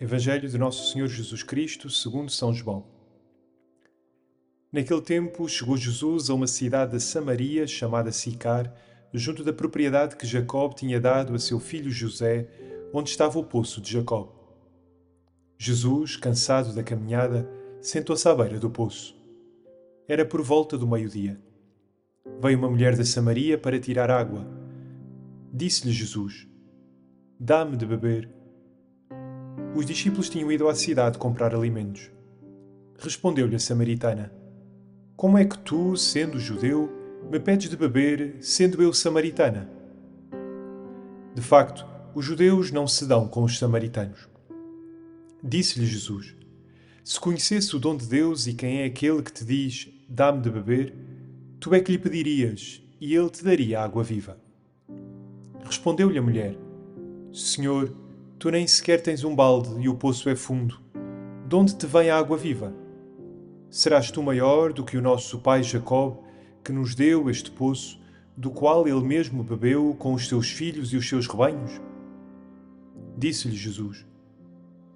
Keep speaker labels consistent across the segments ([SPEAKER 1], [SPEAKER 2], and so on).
[SPEAKER 1] Evangelho de Nosso Senhor Jesus Cristo, segundo São João. Naquele tempo chegou Jesus a uma cidade da Samaria chamada Sicar, junto da propriedade que Jacob tinha dado a seu filho José, onde estava o poço de Jacob. Jesus, cansado da caminhada, sentou-se à beira do poço. Era por volta do meio-dia. Veio uma mulher da Samaria para tirar água. Disse-lhe Jesus: Dá-me de beber. Os discípulos tinham ido à cidade comprar alimentos. Respondeu-lhe a samaritana: Como é que tu, sendo judeu, me pedes de beber, sendo eu samaritana? De facto, os judeus não se dão com os samaritanos. Disse-lhe Jesus: Se conhecesse o dom de Deus e quem é aquele que te diz: Dá-me de beber, tu é que lhe pedirias, e ele te daria água viva. Respondeu-lhe a mulher: Senhor, Tu nem sequer tens um balde e o poço é fundo. De onde te vem a água viva? Serás tu maior do que o nosso pai Jacob, que nos deu este poço, do qual ele mesmo bebeu com os seus filhos e os seus rebanhos? Disse-lhe Jesus: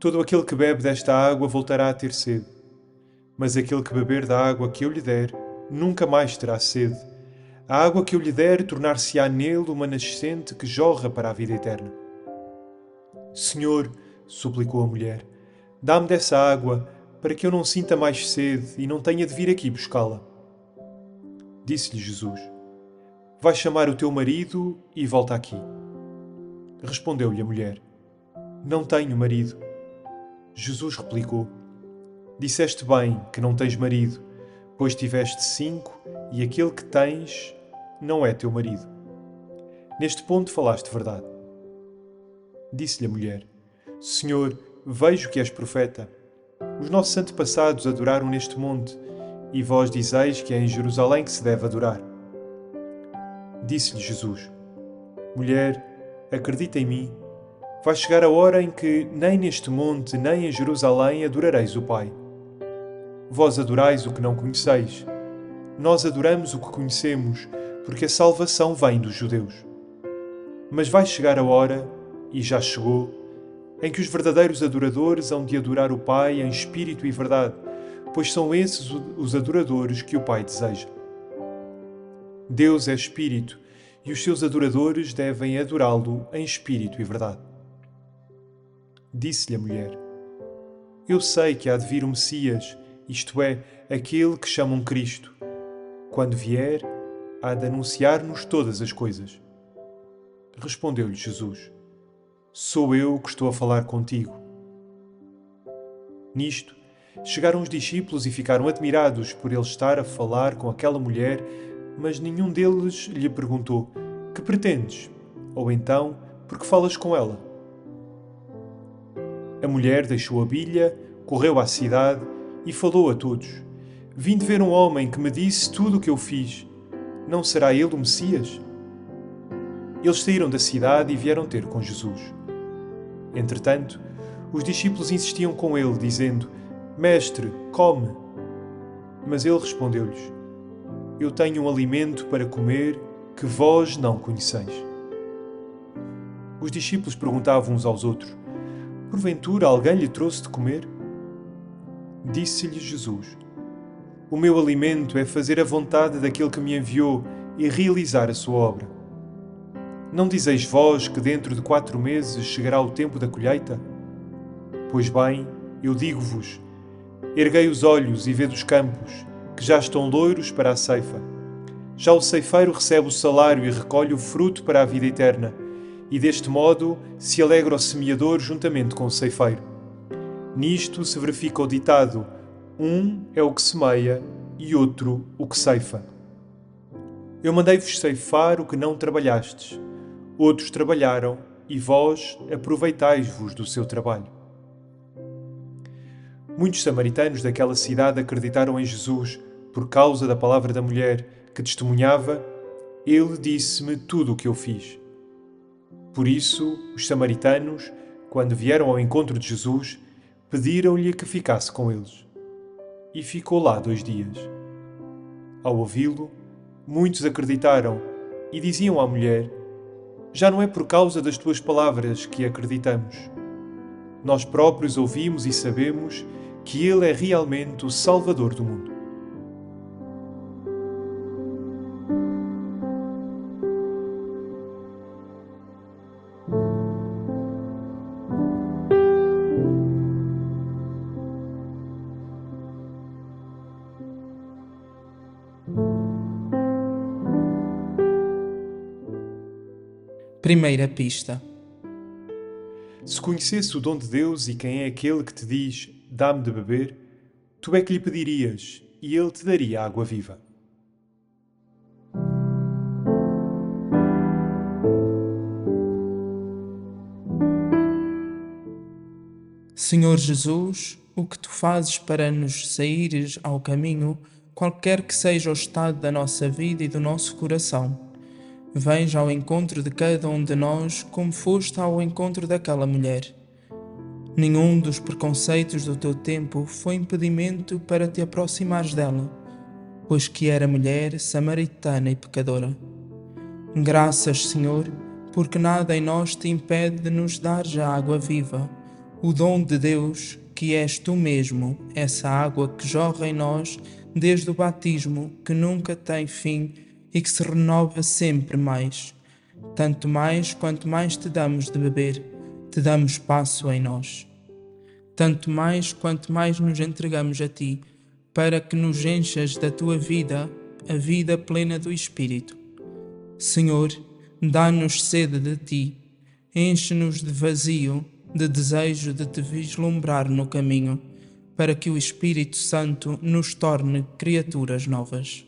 [SPEAKER 1] Todo aquele que bebe desta água voltará a ter sede. Mas aquele que beber da água que eu lhe der, nunca mais terá sede. A água que eu lhe der tornar-se-á nele uma nascente que jorra para a vida eterna. Senhor, suplicou a mulher, dá-me dessa água para que eu não sinta mais sede e não tenha de vir aqui buscá-la. Disse-lhe Jesus: Vai chamar o teu marido e volta aqui. Respondeu-lhe a mulher: Não tenho marido. Jesus replicou: Disseste bem que não tens marido, pois tiveste cinco e aquele que tens não é teu marido. Neste ponto falaste verdade. Disse-lhe a mulher: Senhor, vejo que és profeta. Os nossos antepassados adoraram neste monte, e vós dizeis que é em Jerusalém que se deve adorar. Disse-lhe Jesus: Mulher, acredita em mim. Vai chegar a hora em que nem neste monte, nem em Jerusalém adorareis o Pai. Vós adorais o que não conheceis. Nós adoramos o que conhecemos, porque a salvação vem dos judeus. Mas vai chegar a hora e já chegou, em que os verdadeiros adoradores hão de adorar o Pai em espírito e verdade, pois são esses os adoradores que o Pai deseja. Deus é espírito e os seus adoradores devem adorá-lo em espírito e verdade. Disse-lhe a mulher: Eu sei que há de vir o Messias, isto é, aquele que chamam Cristo. Quando vier, há de anunciar-nos todas as coisas. Respondeu-lhe Jesus: Sou eu que estou a falar contigo. Nisto, chegaram os discípulos e ficaram admirados por ele estar a falar com aquela mulher, mas nenhum deles lhe perguntou: Que pretendes? Ou então, por que falas com ela? A mulher deixou a bilha, correu à cidade e falou a todos: Vim de ver um homem que me disse tudo o que eu fiz. Não será ele o Messias? Eles saíram da cidade e vieram ter com Jesus. Entretanto, os discípulos insistiam com ele, dizendo: Mestre, come. Mas ele respondeu-lhes: Eu tenho um alimento para comer que vós não conheceis. Os discípulos perguntavam uns aos outros: Porventura alguém lhe trouxe de comer? Disse-lhes Jesus: O meu alimento é fazer a vontade daquele que me enviou e realizar a sua obra. Não dizeis vós que dentro de quatro meses chegará o tempo da colheita? Pois bem, eu digo-vos: erguei os olhos e vede os campos, que já estão loiros para a ceifa. Já o ceifeiro recebe o salário e recolhe o fruto para a vida eterna, e deste modo se alegra o semeador juntamente com o ceifeiro. Nisto se verifica o ditado: um é o que semeia e outro o que ceifa. Eu mandei-vos ceifar o que não trabalhastes Outros trabalharam e vós aproveitais-vos do seu trabalho. Muitos samaritanos daquela cidade acreditaram em Jesus por causa da palavra da mulher que testemunhava: Ele disse-me tudo o que eu fiz. Por isso, os samaritanos, quando vieram ao encontro de Jesus, pediram-lhe que ficasse com eles. E ficou lá dois dias. Ao ouvi-lo, muitos acreditaram e diziam à mulher: já não é por causa das tuas palavras que acreditamos, nós próprios ouvimos e sabemos que Ele é realmente o Salvador do mundo.
[SPEAKER 2] Primeira pista.
[SPEAKER 1] Se conhecesse o dom de Deus e quem é aquele que te diz: Dá-me de beber, tu é que lhe pedirias e ele te daria água viva.
[SPEAKER 2] Senhor Jesus, o que tu fazes para nos saíres ao caminho, qualquer que seja o estado da nossa vida e do nosso coração Vens ao encontro de cada um de nós como foste ao encontro daquela mulher. Nenhum dos preconceitos do teu tempo foi impedimento para te aproximares dela, pois que era mulher, samaritana e pecadora. Graças, Senhor, porque nada em nós te impede de nos dar já água viva, o dom de Deus, que és tu mesmo, essa água que jorra em nós desde o batismo, que nunca tem fim e que se renova sempre mais. Tanto mais quanto mais te damos de beber, te damos espaço em nós. Tanto mais quanto mais nos entregamos a ti, para que nos enchas da tua vida, a vida plena do Espírito. Senhor, dá-nos sede de ti, enche-nos de vazio, de desejo de te vislumbrar no caminho, para que o Espírito Santo nos torne criaturas novas.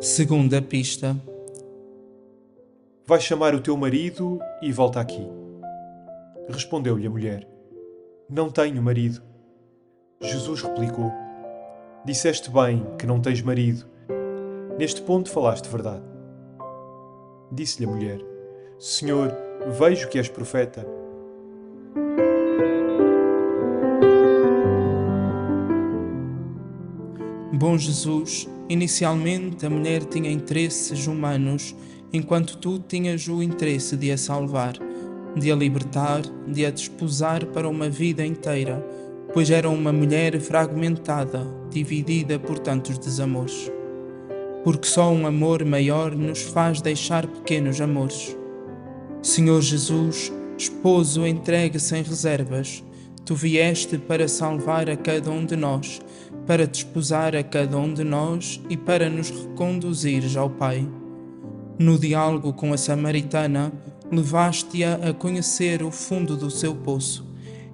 [SPEAKER 2] Segunda pista.
[SPEAKER 1] Vai chamar o teu marido e volta aqui. Respondeu-lhe a mulher: Não tenho marido. Jesus replicou: Disseste bem que não tens marido. Neste ponto falaste verdade. Disse-lhe a mulher: Senhor, vejo que és profeta.
[SPEAKER 2] Bom Jesus, inicialmente a mulher tinha interesses humanos, enquanto tu tinhas o interesse de a salvar. de a libertar, de a desposar para uma vida inteira, pois era uma mulher fragmentada, dividida por tantos desamores. Porque só um amor maior nos faz deixar pequenos amores. Senhor Jesus, esposo entregue sem reservas, tu vieste para salvar a cada um de nós, para desposar a cada um de nós e para nos reconduzires ao Pai. No diálogo com a samaritana, levaste-a a conhecer o fundo do seu poço,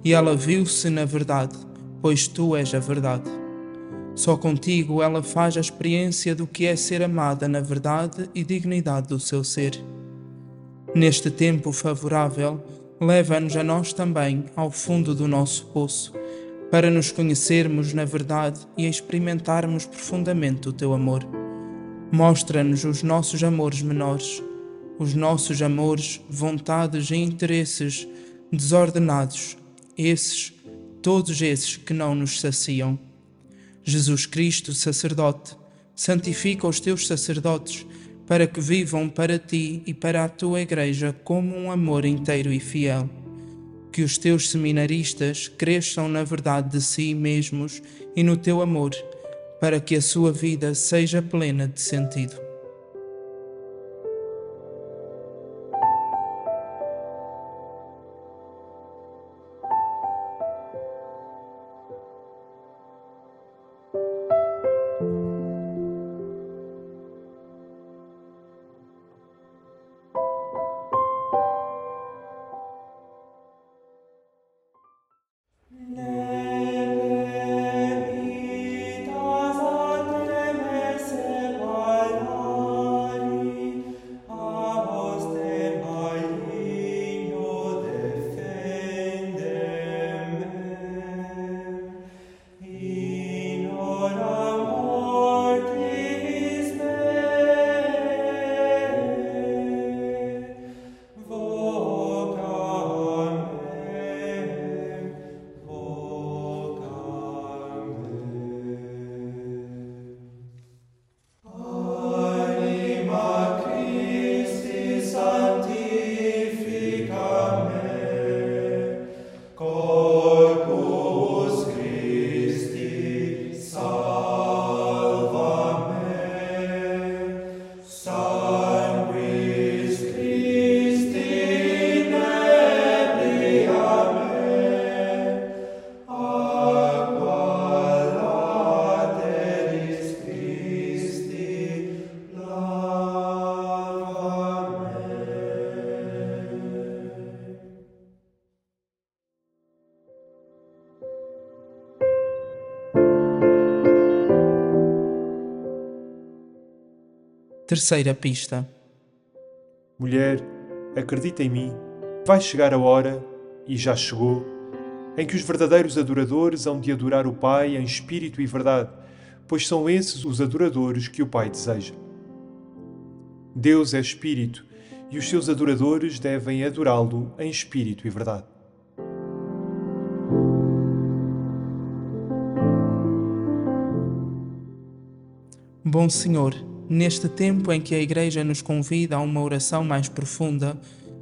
[SPEAKER 2] e ela viu-se na verdade, pois tu és a verdade. Só contigo ela faz a experiência do que é ser amada na verdade e dignidade do seu ser. Neste tempo favorável, leva-nos a nós também ao fundo do nosso poço, para nos conhecermos na verdade e experimentarmos profundamente o teu amor. Mostra-nos os nossos amores menores os nossos amores, vontades e interesses desordenados, esses, todos esses que não nos saciam. Jesus Cristo, sacerdote, santifica os teus sacerdotes para que vivam para ti e para a tua Igreja como um amor inteiro e fiel. Que os teus seminaristas cresçam na verdade de si mesmos e no teu amor, para que a sua vida seja plena de sentido. Terceira pista.
[SPEAKER 1] Mulher, acredita em mim, vai chegar a hora, e já chegou, em que os verdadeiros adoradores hão de adorar o Pai em espírito e verdade, pois são esses os adoradores que o Pai deseja. Deus é espírito e os seus adoradores devem adorá-lo em espírito e verdade.
[SPEAKER 2] Bom Senhor, Neste tempo em que a Igreja nos convida a uma oração mais profunda,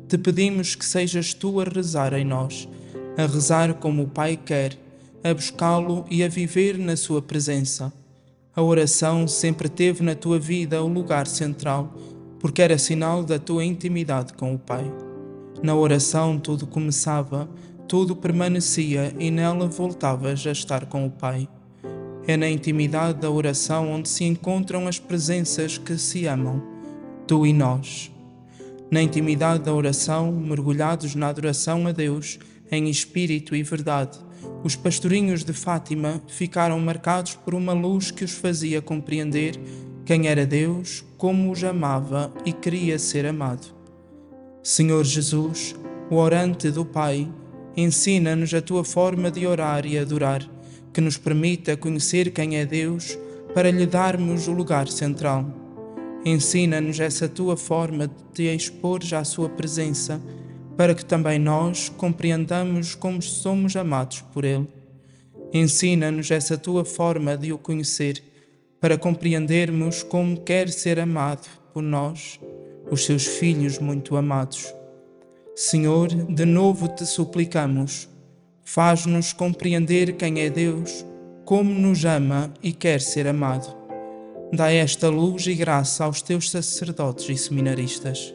[SPEAKER 2] te pedimos que sejas tu a rezar em nós, a rezar como o Pai quer, a buscá-lo e a viver na Sua presença. A oração sempre teve na tua vida o lugar central, porque era sinal da tua intimidade com o Pai. Na oração tudo começava, tudo permanecia e nela voltavas a estar com o Pai. É na intimidade da oração onde se encontram as presenças que se amam, tu e nós. Na intimidade da oração, mergulhados na adoração a Deus, em espírito e verdade, os pastorinhos de Fátima ficaram marcados por uma luz que os fazia compreender quem era Deus, como os amava e queria ser amado. Senhor Jesus, o orante do Pai, ensina-nos a tua forma de orar e adorar que nos permita conhecer quem é Deus para lhe darmos o lugar central. Ensina-nos essa tua forma de te expor à sua presença, para que também nós compreendamos como somos amados por Ele. Ensina-nos essa tua forma de o conhecer, para compreendermos como quer ser amado por nós, os seus filhos muito amados. Senhor, de novo te suplicamos, faz-nos compreender quem é Deus, como nos ama e quer ser amado. Dá esta luz e graça aos teus sacerdotes e seminaristas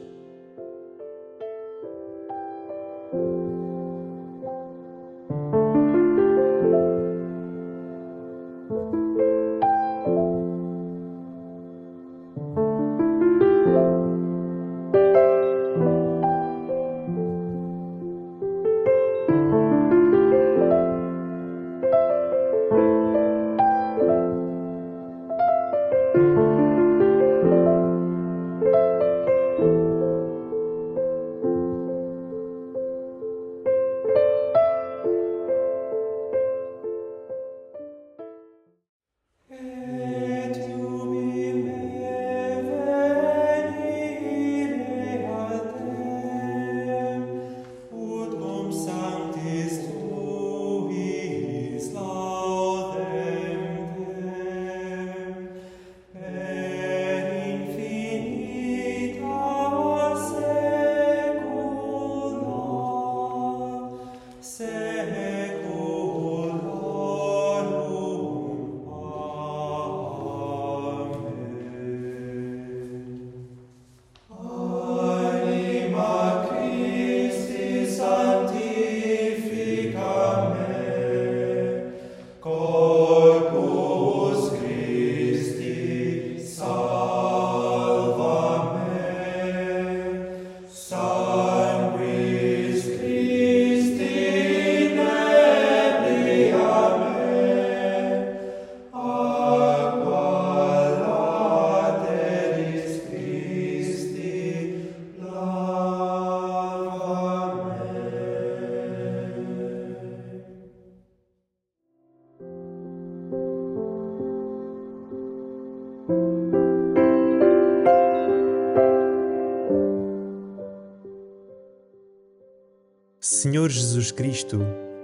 [SPEAKER 3] Senhor Jesus Cristo,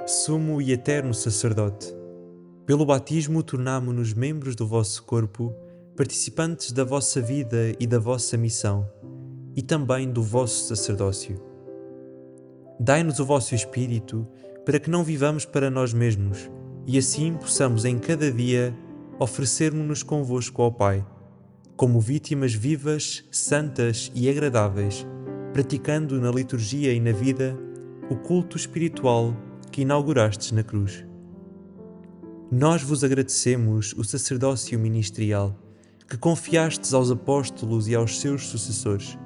[SPEAKER 3] sumo e eterno sacerdote, pelo batismo tornamo-nos membros do vosso corpo, participantes da vossa vida e da vossa missão, e também do vosso sacerdócio. Dai-nos o vosso Espírito para que não vivamos para nós mesmos e assim possamos em cada dia oferecermos-nos convosco ao Pai, como vítimas vivas, santas e agradáveis, praticando na liturgia e na vida o culto espiritual que inaugurastes na cruz. Nós vos agradecemos o sacerdócio ministerial que confiastes aos apóstolos e aos seus sucessores,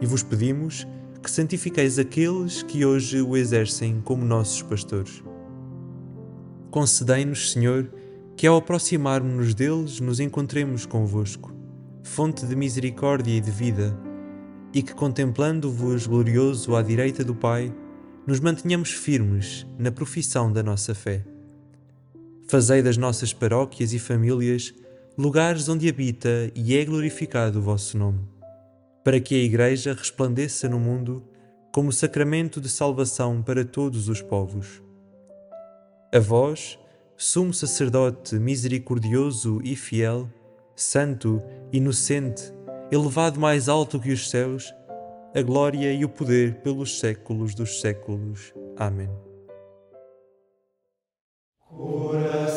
[SPEAKER 3] e vos pedimos que santifiqueis aqueles que hoje o exercem como nossos pastores. Concedei-nos, Senhor, que ao aproximarmos-nos deles nos encontremos convosco, fonte de misericórdia e de vida, e que contemplando-vos glorioso à direita do Pai, nos mantenhamos firmes na profissão da nossa fé. Fazei das nossas paróquias e famílias lugares onde habita e é glorificado o vosso nome, para que a Igreja resplandeça no mundo como sacramento de salvação para todos os povos. A vós, sumo sacerdote misericordioso e fiel, santo, inocente, elevado mais alto que os céus, a glória e o poder pelos séculos dos séculos. Amém. Ora